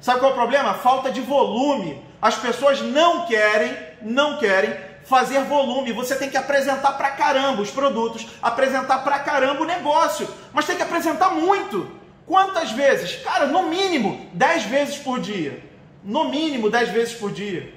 Sabe qual é o problema? Falta de volume. As pessoas não querem, não querem fazer volume. Você tem que apresentar pra caramba os produtos, apresentar pra caramba o negócio, mas tem que apresentar muito. Quantas vezes? Cara, no mínimo 10 vezes por dia. No mínimo 10 vezes por dia.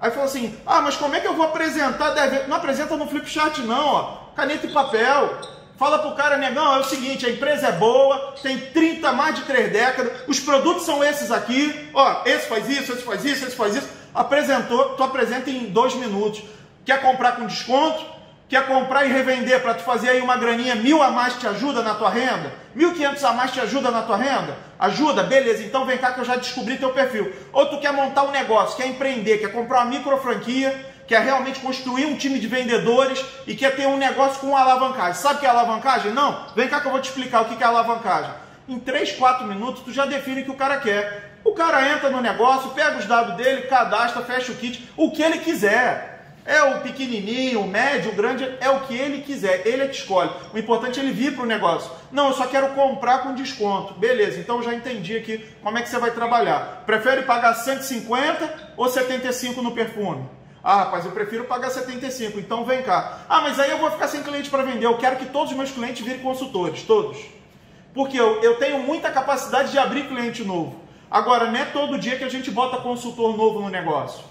Aí falou assim: ah, mas como é que eu vou apresentar 10 vezes? Não apresenta no Flipchart, não, ó. Caneta e papel. Fala pro cara, negão, é o seguinte, a empresa é boa, tem 30, mais de 3 décadas, os produtos são esses aqui, ó, esse faz isso, esse faz isso, esse faz isso. Apresentou, tu apresenta em dois minutos. Quer comprar com desconto? Quer comprar e revender para tu fazer aí uma graninha mil a mais te ajuda na tua renda? Mil quinhentos a mais te ajuda na tua renda? Ajuda? Beleza, então vem cá que eu já descobri teu perfil. Ou tu quer montar um negócio, quer empreender, quer comprar uma micro franquia, quer realmente construir um time de vendedores e quer ter um negócio com alavancagem. Sabe o que é alavancagem? Não? Vem cá que eu vou te explicar o que é alavancagem. Em 3, 4 minutos tu já define o que o cara quer. O cara entra no negócio, pega os dados dele, cadastra, fecha o kit, o que ele quiser. É o pequenininho, o médio, o grande, é o que ele quiser, ele é que escolhe. O importante é ele vir para o negócio. Não, eu só quero comprar com desconto. Beleza, então já entendi aqui como é que você vai trabalhar. Prefere pagar 150 ou 75 no perfume? Ah, rapaz, eu prefiro pagar 75, então vem cá. Ah, mas aí eu vou ficar sem cliente para vender. Eu quero que todos os meus clientes virem consultores, todos. Porque eu, eu tenho muita capacidade de abrir cliente novo. Agora, não é todo dia que a gente bota consultor novo no negócio.